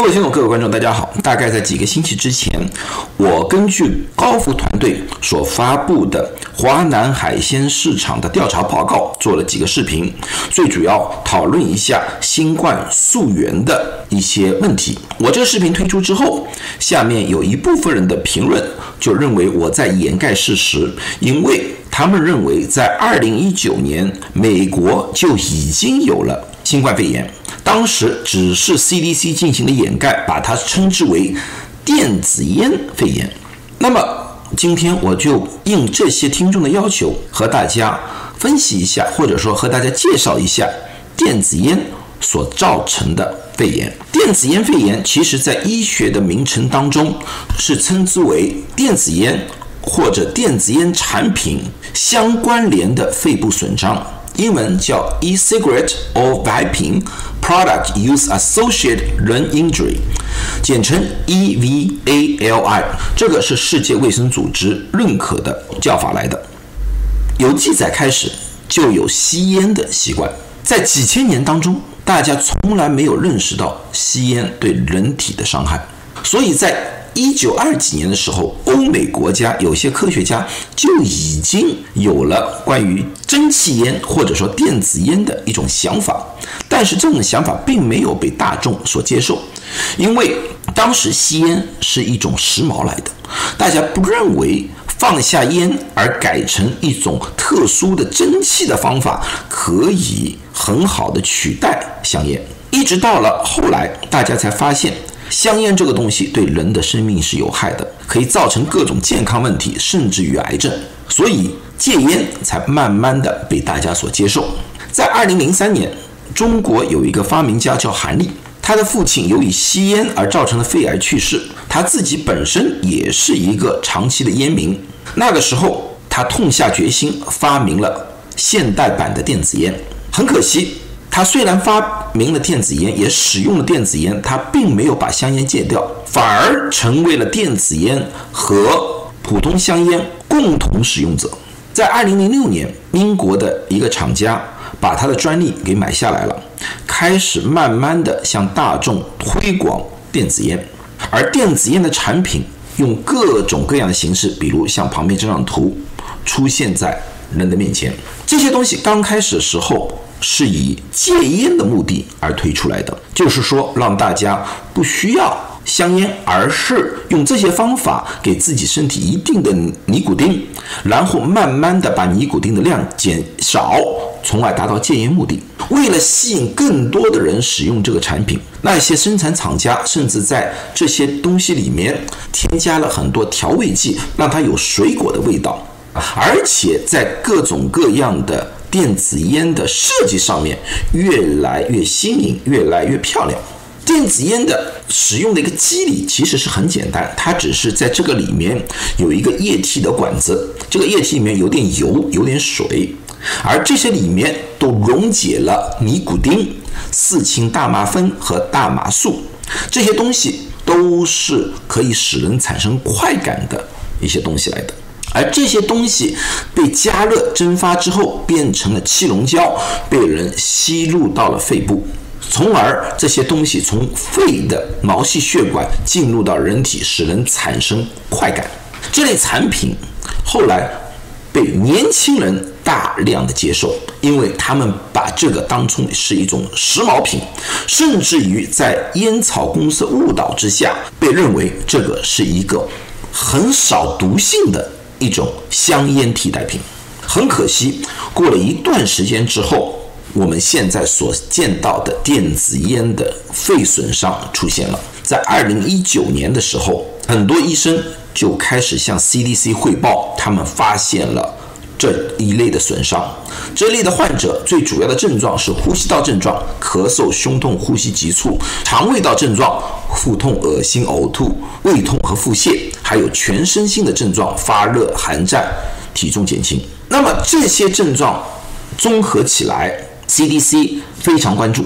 各位听众、各位观众，大家好。大概在几个星期之前，我根据高福团队所发布的华南海鲜市场的调查报告做了几个视频，最主要讨论一下新冠溯源的一些问题。我这个视频推出之后，下面有一部分人的评论就认为我在掩盖事实，因为他们认为在2019年美国就已经有了新冠肺炎。当时只是 CDC 进行了掩盖，把它称之为电子烟肺炎。那么今天我就应这些听众的要求，和大家分析一下，或者说和大家介绍一下电子烟所造成的肺炎。电子烟肺炎其实在医学的名称当中是称之为电子烟或者电子烟产品相关联的肺部损伤。英文叫 e-cigarette or vaping product use associated lung injury，简称 EVALI。这个是世界卫生组织认可的叫法来的。有记载开始就有吸烟的习惯，在几千年当中，大家从来没有认识到吸烟对人体的伤害，所以在一九二几年的时候，欧美国家有些科学家就已经有了关于蒸汽烟或者说电子烟的一种想法，但是这种想法并没有被大众所接受，因为当时吸烟是一种时髦来的，大家不认为放下烟而改成一种特殊的蒸汽的方法可以很好的取代香烟，一直到了后来，大家才发现。香烟这个东西对人的生命是有害的，可以造成各种健康问题，甚至于癌症。所以戒烟才慢慢的被大家所接受。在二零零三年，中国有一个发明家叫韩立，他的父亲由于吸烟而造成了肺癌去世，他自己本身也是一个长期的烟民。那个时候，他痛下决心发明了现代版的电子烟。很可惜。他虽然发明了电子烟，也使用了电子烟，他并没有把香烟戒掉，反而成为了电子烟和普通香烟共同使用者。在二零零六年，英国的一个厂家把他的专利给买下来了，开始慢慢的向大众推广电子烟，而电子烟的产品用各种各样的形式，比如像旁边这张图，出现在人的面前。这些东西刚开始的时候。是以戒烟的目的而推出来的，就是说让大家不需要香烟，而是用这些方法给自己身体一定的尼古丁，然后慢慢的把尼古丁的量减少，从而达到戒烟目的。为了吸引更多的人使用这个产品，那些生产厂家甚至在这些东西里面添加了很多调味剂，让它有水果的味道，而且在各种各样的。电子烟的设计上面越来越新颖，越来越漂亮。电子烟的使用的一个机理其实是很简单，它只是在这个里面有一个液体的管子，这个液体里面有点油，有点水，而这些里面都溶解了尼古丁、四氢大麻酚和大麻素，这些东西都是可以使人产生快感的一些东西来的。而这些东西被加热蒸发之后，变成了气溶胶，被人吸入到了肺部，从而这些东西从肺的毛细血管进入到人体，使人产生快感。这类产品后来被年轻人大量的接受，因为他们把这个当成是一种时髦品，甚至于在烟草公司误导之下，被认为这个是一个很少毒性的。一种香烟替代品，很可惜，过了一段时间之后，我们现在所见到的电子烟的肺损伤出现了。在二零一九年的时候，很多医生就开始向 CDC 汇报，他们发现了这一类的损伤。这类的患者最主要的症状是呼吸道症状：咳嗽、胸痛、呼吸急促；肠胃道症状：腹痛、恶心、呕吐、胃痛和腹泻。还有全身性的症状，发热、寒战、体重减轻。那么这些症状综合起来，CDC 非常关注。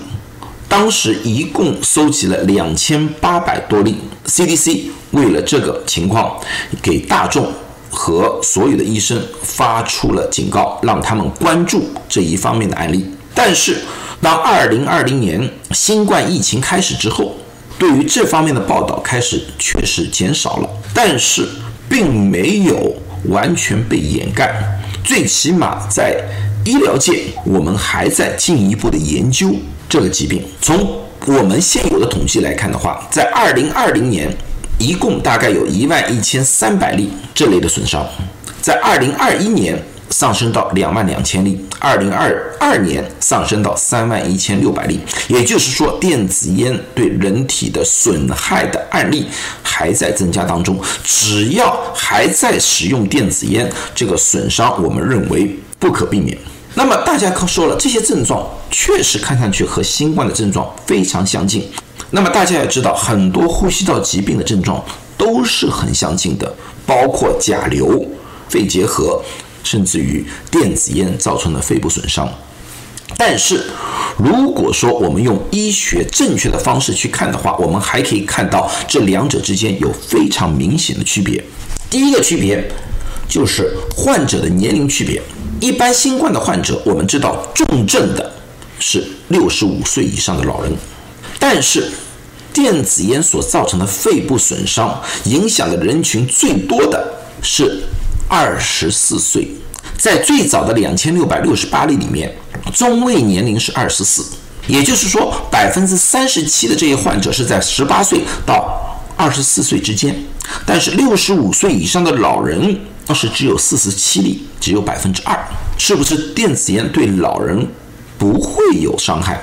当时一共收集了两千八百多例，CDC 为了这个情况，给大众和所有的医生发出了警告，让他们关注这一方面的案例。但是，当二零二零年新冠疫情开始之后，对于这方面的报道开始确实减少了，但是并没有完全被掩盖。最起码在医疗界，我们还在进一步的研究这个疾病。从我们现有的统计来看的话，在二零二零年，一共大概有一万一千三百例这类的损伤，在二零二一年。上升到两万两千例，二零二二年上升到三万一千六百例。也就是说，电子烟对人体的损害的案例还在增加当中。只要还在使用电子烟，这个损伤我们认为不可避免。那么大家可说了，这些症状确实看上去和新冠的症状非常相近。那么大家也知道，很多呼吸道疾病的症状都是很相近的，包括甲流、肺结核。甚至于电子烟造成的肺部损伤，但是如果说我们用医学正确的方式去看的话，我们还可以看到这两者之间有非常明显的区别。第一个区别就是患者的年龄区别。一般新冠的患者，我们知道重症的是六十五岁以上的老人，但是电子烟所造成的肺部损伤影响的人群最多的是。二十四岁，在最早的两千六百六十八例里面，中位年龄是二十四，也就是说百分之三十七的这些患者是在十八岁到二十四岁之间，但是六十五岁以上的老人那是只有四十七例，只有百分之二，是不是电子烟对老人不会有伤害，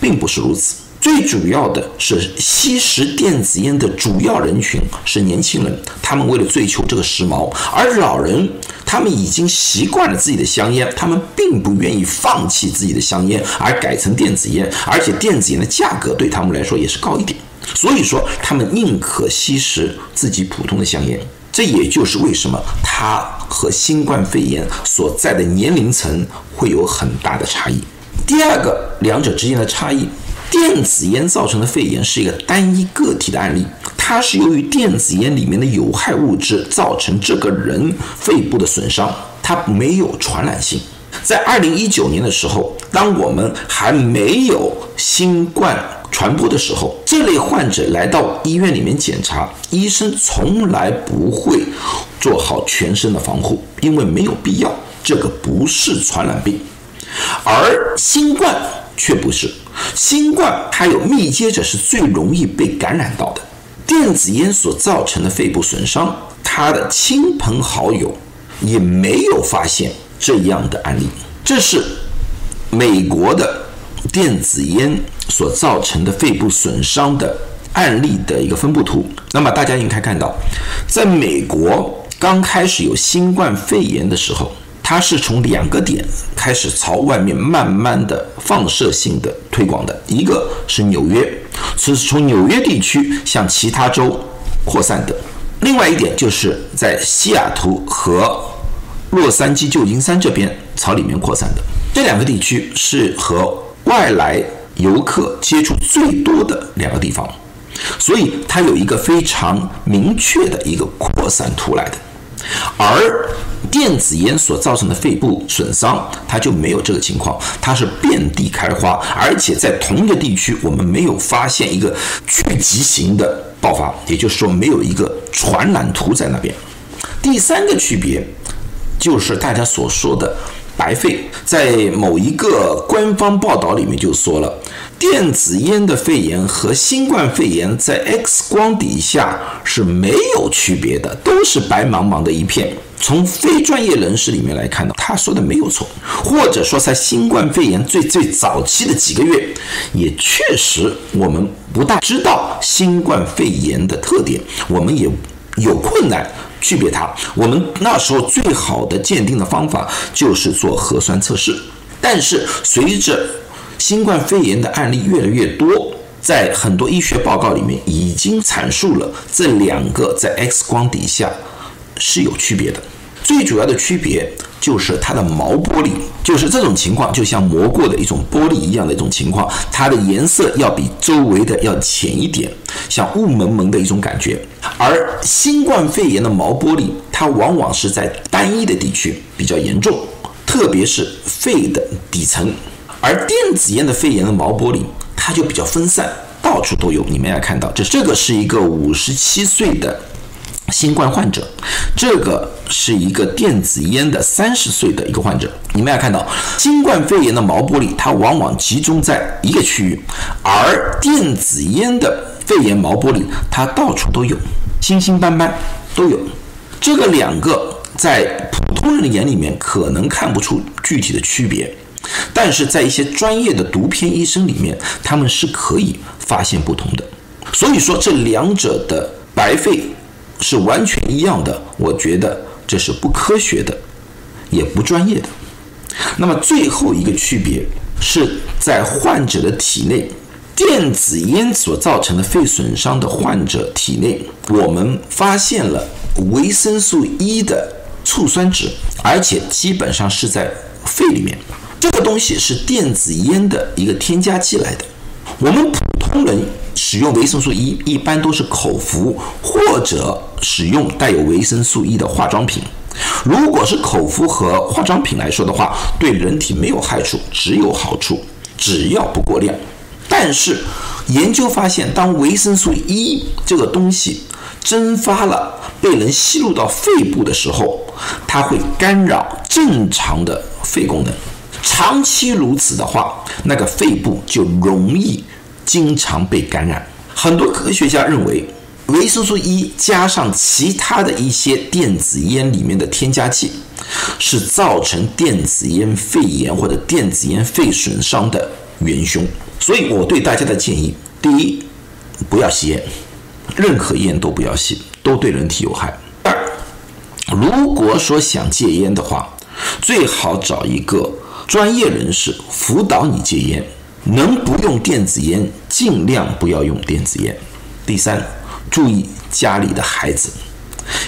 并不是如此。最主要的是，吸食电子烟的主要人群是年轻人，他们为了追求这个时髦；而老人，他们已经习惯了自己的香烟，他们并不愿意放弃自己的香烟而改成电子烟，而且电子烟的价格对他们来说也是高一点，所以说他们宁可吸食自己普通的香烟。这也就是为什么它和新冠肺炎所在的年龄层会有很大的差异。第二个，两者之间的差异。电子烟造成的肺炎是一个单一个体的案例，它是由于电子烟里面的有害物质造成这个人肺部的损伤，它没有传染性。在二零一九年的时候，当我们还没有新冠传播的时候，这类患者来到医院里面检查，医生从来不会做好全身的防护，因为没有必要，这个不是传染病，而新冠却不是。新冠它有密接者是最容易被感染到的。电子烟所造成的肺部损伤，他的亲朋好友也没有发现这样的案例。这是美国的电子烟所造成的肺部损伤的案例的一个分布图。那么大家应该看到，在美国刚开始有新冠肺炎的时候。它是从两个点开始朝外面慢慢的放射性的推广的，一个是纽约，是从纽约地区向其他州扩散的；另外一点就是在西雅图和洛杉矶、旧金山这边朝里面扩散的。这两个地区是和外来游客接触最多的两个地方，所以它有一个非常明确的一个扩散图来的，而。电子烟所造成的肺部损伤，它就没有这个情况，它是遍地开花，而且在同一个地区，我们没有发现一个聚集型的爆发，也就是说没有一个传染图在那边。第三个区别就是大家所说的白肺，在某一个官方报道里面就说了。电子烟的肺炎和新冠肺炎在 X 光底下是没有区别的，都是白茫茫的一片。从非专业人士里面来看呢，他说的没有错，或者说在新冠肺炎最最早期的几个月，也确实我们不大知道新冠肺炎的特点，我们也有困难区别它。我们那时候最好的鉴定的方法就是做核酸测试，但是随着新冠肺炎的案例越来越多，在很多医学报告里面已经阐述了这两个在 X 光底下是有区别的。最主要的区别就是它的毛玻璃，就是这种情况就像磨过的一种玻璃一样的一种情况，它的颜色要比周围的要浅一点，像雾蒙蒙的一种感觉。而新冠肺炎的毛玻璃，它往往是在单一的地区比较严重，特别是肺的底层。而电子烟的肺炎的毛玻璃，它就比较分散，到处都有。你们也看到，这这个是一个五十七岁的新冠患者，这个是一个电子烟的三十岁的一个患者。你们也看到，新冠肺炎的毛玻璃它往往集中在一个区域，而电子烟的肺炎毛玻璃它到处都有，星星斑斑都有。这个两个在普通人的眼里面可能看不出具体的区别。但是在一些专业的读片医生里面，他们是可以发现不同的。所以说这两者的白肺是完全一样的，我觉得这是不科学的，也不专业的。那么最后一个区别是在患者的体内，电子烟所造成的肺损伤的患者体内，我们发现了维生素 E 的醋酸酯，而且基本上是在肺里面。这个东西是电子烟的一个添加剂来的。我们普通人使用维生素 E 一般都是口服或者使用带有维生素 E 的化妆品。如果是口服和化妆品来说的话，对人体没有害处，只有好处，只要不过量。但是研究发现，当维生素 E 这个东西蒸发了，被人吸入到肺部的时候，它会干扰正常的肺功能。长期如此的话，那个肺部就容易经常被感染。很多科学家认为，维生素 E 加上其他的一些电子烟里面的添加剂，是造成电子烟肺炎或者电子烟肺损伤的元凶。所以我对大家的建议：第一，不要吸烟，任何烟都不要吸，都对人体有害。二，如果说想戒烟的话，最好找一个。专业人士辅导你戒烟，能不用电子烟尽量不要用电子烟。第三，注意家里的孩子，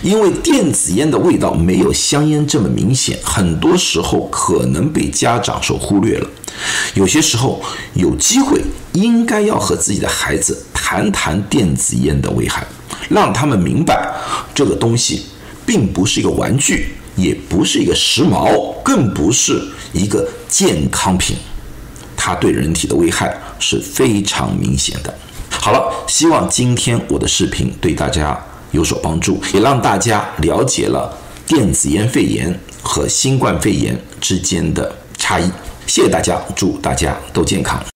因为电子烟的味道没有香烟这么明显，很多时候可能被家长所忽略了。有些时候有机会应该要和自己的孩子谈谈电子烟的危害，让他们明白这个东西并不是一个玩具。也不是一个时髦，更不是一个健康品，它对人体的危害是非常明显的。好了，希望今天我的视频对大家有所帮助，也让大家了解了电子烟肺炎和新冠肺炎之间的差异。谢谢大家，祝大家都健康。